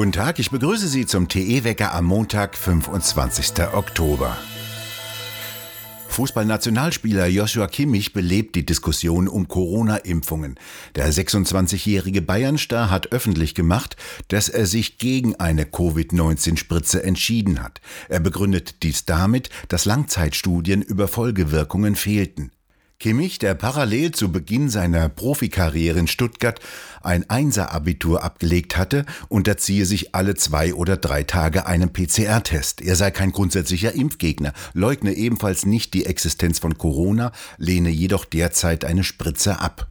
Guten Tag, ich begrüße Sie zum TE-Wecker am Montag, 25. Oktober. Fußballnationalspieler Joshua Kimmich belebt die Diskussion um Corona-Impfungen. Der 26-jährige Bayernstar hat öffentlich gemacht, dass er sich gegen eine Covid-19-Spritze entschieden hat. Er begründet dies damit, dass Langzeitstudien über Folgewirkungen fehlten. Kimmich, der parallel zu Beginn seiner Profikarriere in Stuttgart ein Einser-Abitur abgelegt hatte, unterziehe sich alle zwei oder drei Tage einem PCR-Test. Er sei kein grundsätzlicher Impfgegner, leugne ebenfalls nicht die Existenz von Corona, lehne jedoch derzeit eine Spritze ab.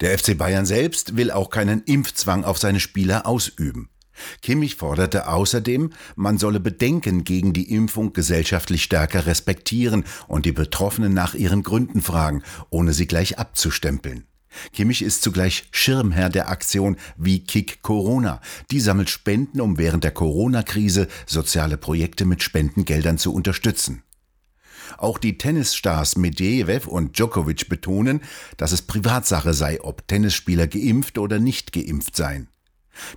Der FC Bayern selbst will auch keinen Impfzwang auf seine Spieler ausüben. Kimmich forderte außerdem, man solle Bedenken gegen die Impfung gesellschaftlich stärker respektieren und die Betroffenen nach ihren Gründen fragen, ohne sie gleich abzustempeln. Kimmich ist zugleich Schirmherr der Aktion wie Kick Corona. Die sammelt Spenden, um während der Corona-Krise soziale Projekte mit Spendengeldern zu unterstützen. Auch die Tennisstars Medvedev und Djokovic betonen, dass es Privatsache sei, ob Tennisspieler geimpft oder nicht geimpft seien.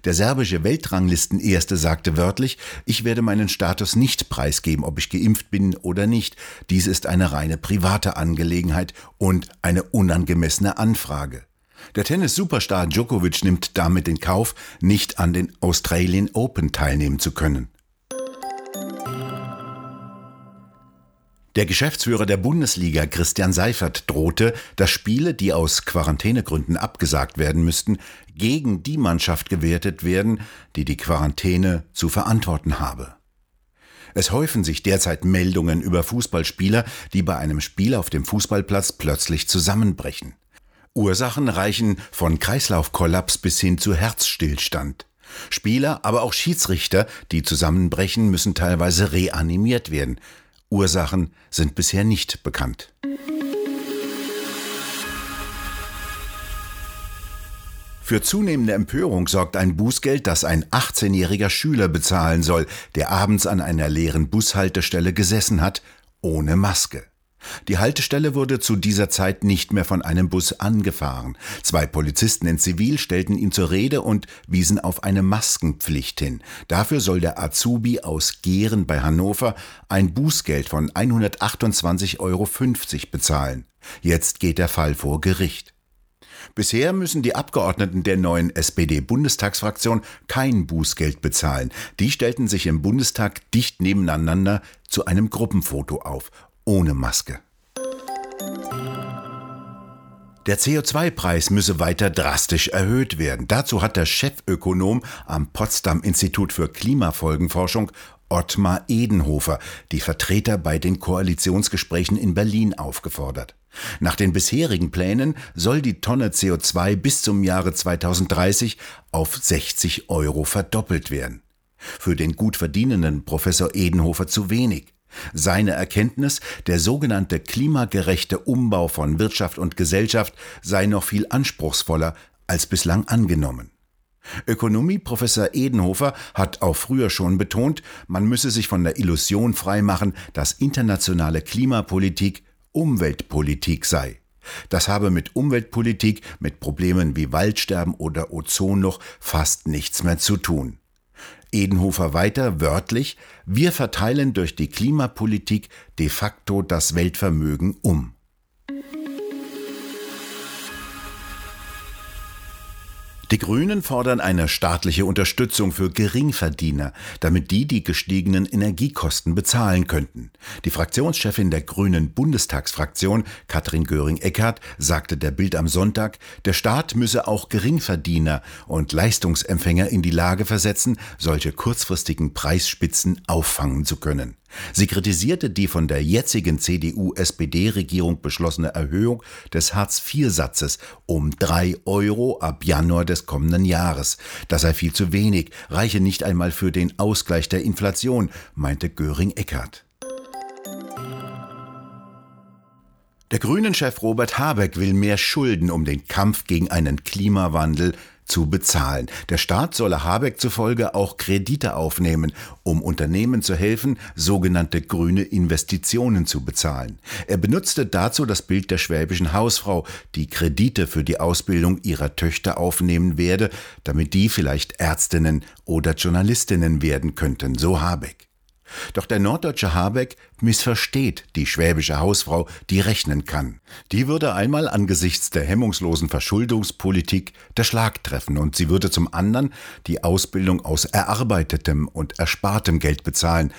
Der serbische Weltranglistenerste sagte wörtlich, ich werde meinen Status nicht preisgeben, ob ich geimpft bin oder nicht. Dies ist eine reine private Angelegenheit und eine unangemessene Anfrage. Der Tennis-Superstar Djokovic nimmt damit in Kauf, nicht an den Australian Open teilnehmen zu können. Der Geschäftsführer der Bundesliga Christian Seifert drohte, dass Spiele, die aus Quarantänegründen abgesagt werden müssten, gegen die Mannschaft gewertet werden, die die Quarantäne zu verantworten habe. Es häufen sich derzeit Meldungen über Fußballspieler, die bei einem Spiel auf dem Fußballplatz plötzlich zusammenbrechen. Ursachen reichen von Kreislaufkollaps bis hin zu Herzstillstand. Spieler, aber auch Schiedsrichter, die zusammenbrechen, müssen teilweise reanimiert werden. Ursachen sind bisher nicht bekannt. Für zunehmende Empörung sorgt ein Bußgeld, das ein 18-jähriger Schüler bezahlen soll, der abends an einer leeren Bushaltestelle gesessen hat, ohne Maske. Die Haltestelle wurde zu dieser Zeit nicht mehr von einem Bus angefahren. Zwei Polizisten in Zivil stellten ihn zur Rede und wiesen auf eine Maskenpflicht hin. Dafür soll der Azubi aus Gehren bei Hannover ein Bußgeld von 128,50 Euro bezahlen. Jetzt geht der Fall vor Gericht. Bisher müssen die Abgeordneten der neuen SPD-Bundestagsfraktion kein Bußgeld bezahlen. Die stellten sich im Bundestag dicht nebeneinander zu einem Gruppenfoto auf ohne Maske. Der CO2-Preis müsse weiter drastisch erhöht werden. Dazu hat der Chefökonom am Potsdam Institut für Klimafolgenforschung Ottmar Edenhofer die Vertreter bei den Koalitionsgesprächen in Berlin aufgefordert. Nach den bisherigen Plänen soll die Tonne CO2 bis zum Jahre 2030 auf 60 Euro verdoppelt werden. Für den gut verdienenden Professor Edenhofer zu wenig. Seine Erkenntnis, der sogenannte klimagerechte Umbau von Wirtschaft und Gesellschaft sei noch viel anspruchsvoller als bislang angenommen. Ökonomieprofessor Edenhofer hat auch früher schon betont, man müsse sich von der Illusion freimachen, dass internationale Klimapolitik Umweltpolitik sei. Das habe mit Umweltpolitik, mit Problemen wie Waldsterben oder Ozon noch fast nichts mehr zu tun. Edenhofer weiter wörtlich, wir verteilen durch die Klimapolitik de facto das Weltvermögen um. Die Grünen fordern eine staatliche Unterstützung für Geringverdiener, damit die die gestiegenen Energiekosten bezahlen könnten. Die Fraktionschefin der Grünen Bundestagsfraktion, Katrin Göring-Eckardt, sagte der Bild am Sonntag, der Staat müsse auch Geringverdiener und Leistungsempfänger in die Lage versetzen, solche kurzfristigen Preisspitzen auffangen zu können. Sie kritisierte die von der jetzigen CDU-SPD-Regierung beschlossene Erhöhung des Hartz-IV-Satzes um drei Euro ab Januar des kommenden Jahres. Das sei viel zu wenig, reiche nicht einmal für den Ausgleich der Inflation, meinte Göring-Eckardt. Der Grünen-Chef Robert Habeck will mehr Schulden, um den Kampf gegen einen Klimawandel zu bezahlen. Der Staat solle Habeck zufolge auch Kredite aufnehmen, um Unternehmen zu helfen, sogenannte grüne Investitionen zu bezahlen. Er benutzte dazu das Bild der schwäbischen Hausfrau, die Kredite für die Ausbildung ihrer Töchter aufnehmen werde, damit die vielleicht Ärztinnen oder Journalistinnen werden könnten, so Habeck. Doch der norddeutsche Habeck missversteht die schwäbische Hausfrau, die rechnen kann. Die würde einmal angesichts der hemmungslosen Verschuldungspolitik der Schlag treffen und sie würde zum anderen die Ausbildung aus erarbeitetem und erspartem Geld bezahlen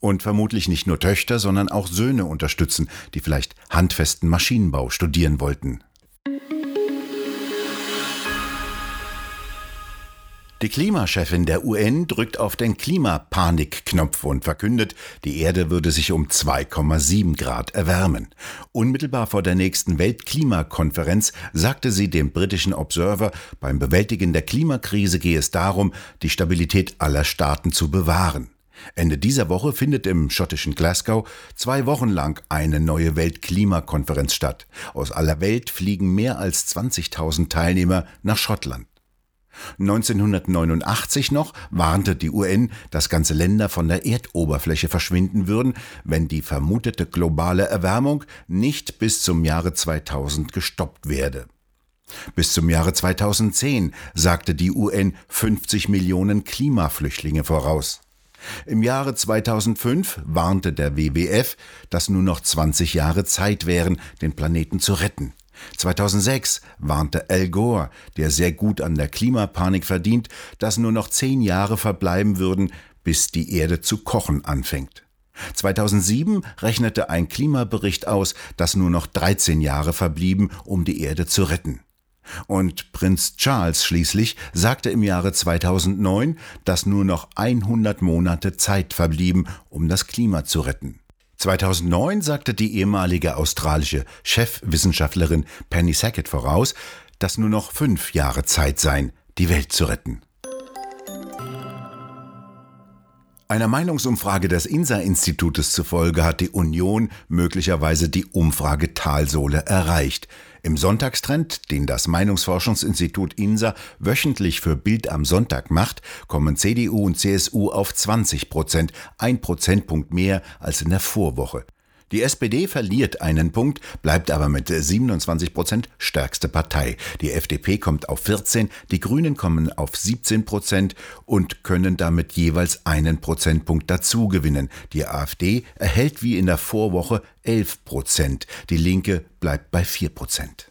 und vermutlich nicht nur Töchter, sondern auch Söhne unterstützen, die vielleicht handfesten Maschinenbau studieren wollten. Die Klimachefin der UN drückt auf den Klimapanikknopf und verkündet, die Erde würde sich um 2,7 Grad erwärmen. Unmittelbar vor der nächsten Weltklimakonferenz sagte sie dem britischen Observer, beim Bewältigen der Klimakrise gehe es darum, die Stabilität aller Staaten zu bewahren. Ende dieser Woche findet im schottischen Glasgow zwei Wochen lang eine neue Weltklimakonferenz statt. Aus aller Welt fliegen mehr als 20.000 Teilnehmer nach Schottland. 1989 noch warnte die UN, dass ganze Länder von der Erdoberfläche verschwinden würden, wenn die vermutete globale Erwärmung nicht bis zum Jahre 2000 gestoppt werde. Bis zum Jahre 2010 sagte die UN 50 Millionen Klimaflüchtlinge voraus. Im Jahre 2005 warnte der WWF, dass nur noch 20 Jahre Zeit wären, den Planeten zu retten. 2006 warnte Al Gore, der sehr gut an der Klimapanik verdient, dass nur noch zehn Jahre verbleiben würden, bis die Erde zu kochen anfängt. 2007 rechnete ein Klimabericht aus, dass nur noch 13 Jahre verblieben, um die Erde zu retten. Und Prinz Charles schließlich sagte im Jahre 2009, dass nur noch 100 Monate Zeit verblieben, um das Klima zu retten. 2009 sagte die ehemalige australische Chefwissenschaftlerin Penny Sackett voraus, dass nur noch fünf Jahre Zeit seien, die Welt zu retten. Einer Meinungsumfrage des INSA-Institutes zufolge hat die Union möglicherweise die Umfragetalsohle erreicht. Im Sonntagstrend, den das Meinungsforschungsinstitut INSA wöchentlich für Bild am Sonntag macht, kommen CDU und CSU auf 20 Prozent, ein Prozentpunkt mehr als in der Vorwoche. Die SPD verliert einen Punkt, bleibt aber mit 27 Prozent stärkste Partei. Die FDP kommt auf 14, die Grünen kommen auf 17 Prozent und können damit jeweils einen Prozentpunkt dazu gewinnen. Die AfD erhält wie in der Vorwoche 11 Prozent. Die Linke bleibt bei 4 Prozent.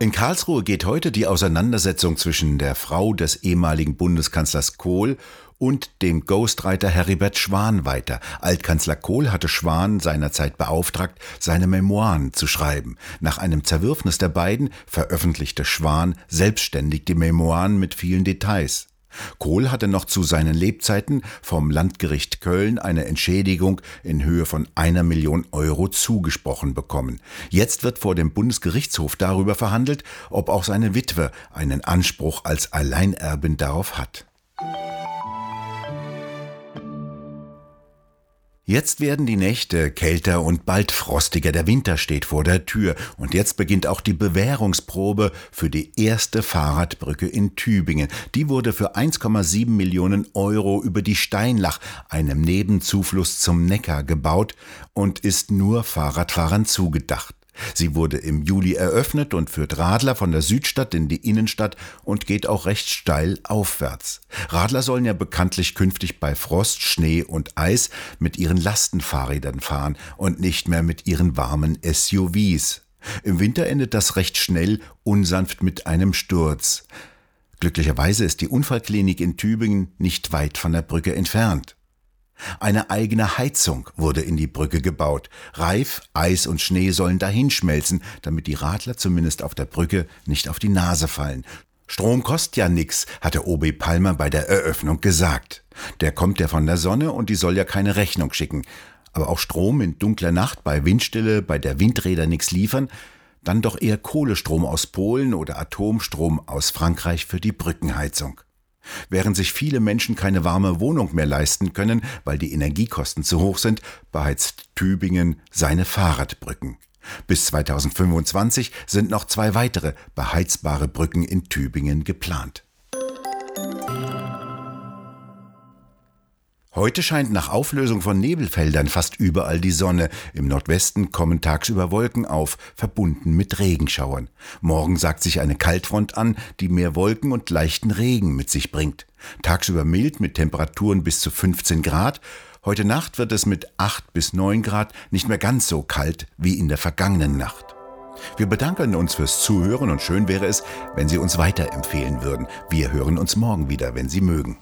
In Karlsruhe geht heute die Auseinandersetzung zwischen der Frau des ehemaligen Bundeskanzlers Kohl und dem Ghostwriter Heribert Schwan weiter. Altkanzler Kohl hatte Schwan seinerzeit beauftragt, seine Memoiren zu schreiben. Nach einem Zerwürfnis der beiden veröffentlichte Schwan selbstständig die Memoiren mit vielen Details. Kohl hatte noch zu seinen Lebzeiten vom Landgericht Köln eine Entschädigung in Höhe von einer Million Euro zugesprochen bekommen. Jetzt wird vor dem Bundesgerichtshof darüber verhandelt, ob auch seine Witwe einen Anspruch als Alleinerbin darauf hat. Jetzt werden die Nächte kälter und bald frostiger, der Winter steht vor der Tür und jetzt beginnt auch die Bewährungsprobe für die erste Fahrradbrücke in Tübingen. Die wurde für 1,7 Millionen Euro über die Steinlach, einem Nebenzufluss zum Neckar, gebaut und ist nur Fahrradfahrern zugedacht. Sie wurde im Juli eröffnet und führt Radler von der Südstadt in die Innenstadt und geht auch recht steil aufwärts. Radler sollen ja bekanntlich künftig bei Frost, Schnee und Eis mit ihren Lastenfahrrädern fahren und nicht mehr mit ihren warmen SUVs. Im Winter endet das recht schnell unsanft mit einem Sturz. Glücklicherweise ist die Unfallklinik in Tübingen nicht weit von der Brücke entfernt. Eine eigene Heizung wurde in die Brücke gebaut. Reif, Eis und Schnee sollen dahinschmelzen, damit die Radler zumindest auf der Brücke nicht auf die Nase fallen. Strom kostet ja nix, hatte OB Palmer bei der Eröffnung gesagt. Der kommt ja von der Sonne und die soll ja keine Rechnung schicken. Aber auch Strom in dunkler Nacht bei Windstille, bei der Windräder nix liefern, dann doch eher Kohlestrom aus Polen oder Atomstrom aus Frankreich für die Brückenheizung. Während sich viele Menschen keine warme Wohnung mehr leisten können, weil die Energiekosten zu hoch sind, beheizt Tübingen seine Fahrradbrücken. Bis 2025 sind noch zwei weitere beheizbare Brücken in Tübingen geplant. Heute scheint nach Auflösung von Nebelfeldern fast überall die Sonne. Im Nordwesten kommen tagsüber Wolken auf, verbunden mit Regenschauern. Morgen sagt sich eine Kaltfront an, die mehr Wolken und leichten Regen mit sich bringt. Tagsüber mild mit Temperaturen bis zu 15 Grad. Heute Nacht wird es mit 8 bis 9 Grad nicht mehr ganz so kalt wie in der vergangenen Nacht. Wir bedanken uns fürs Zuhören und schön wäre es, wenn Sie uns weiterempfehlen würden. Wir hören uns morgen wieder, wenn Sie mögen.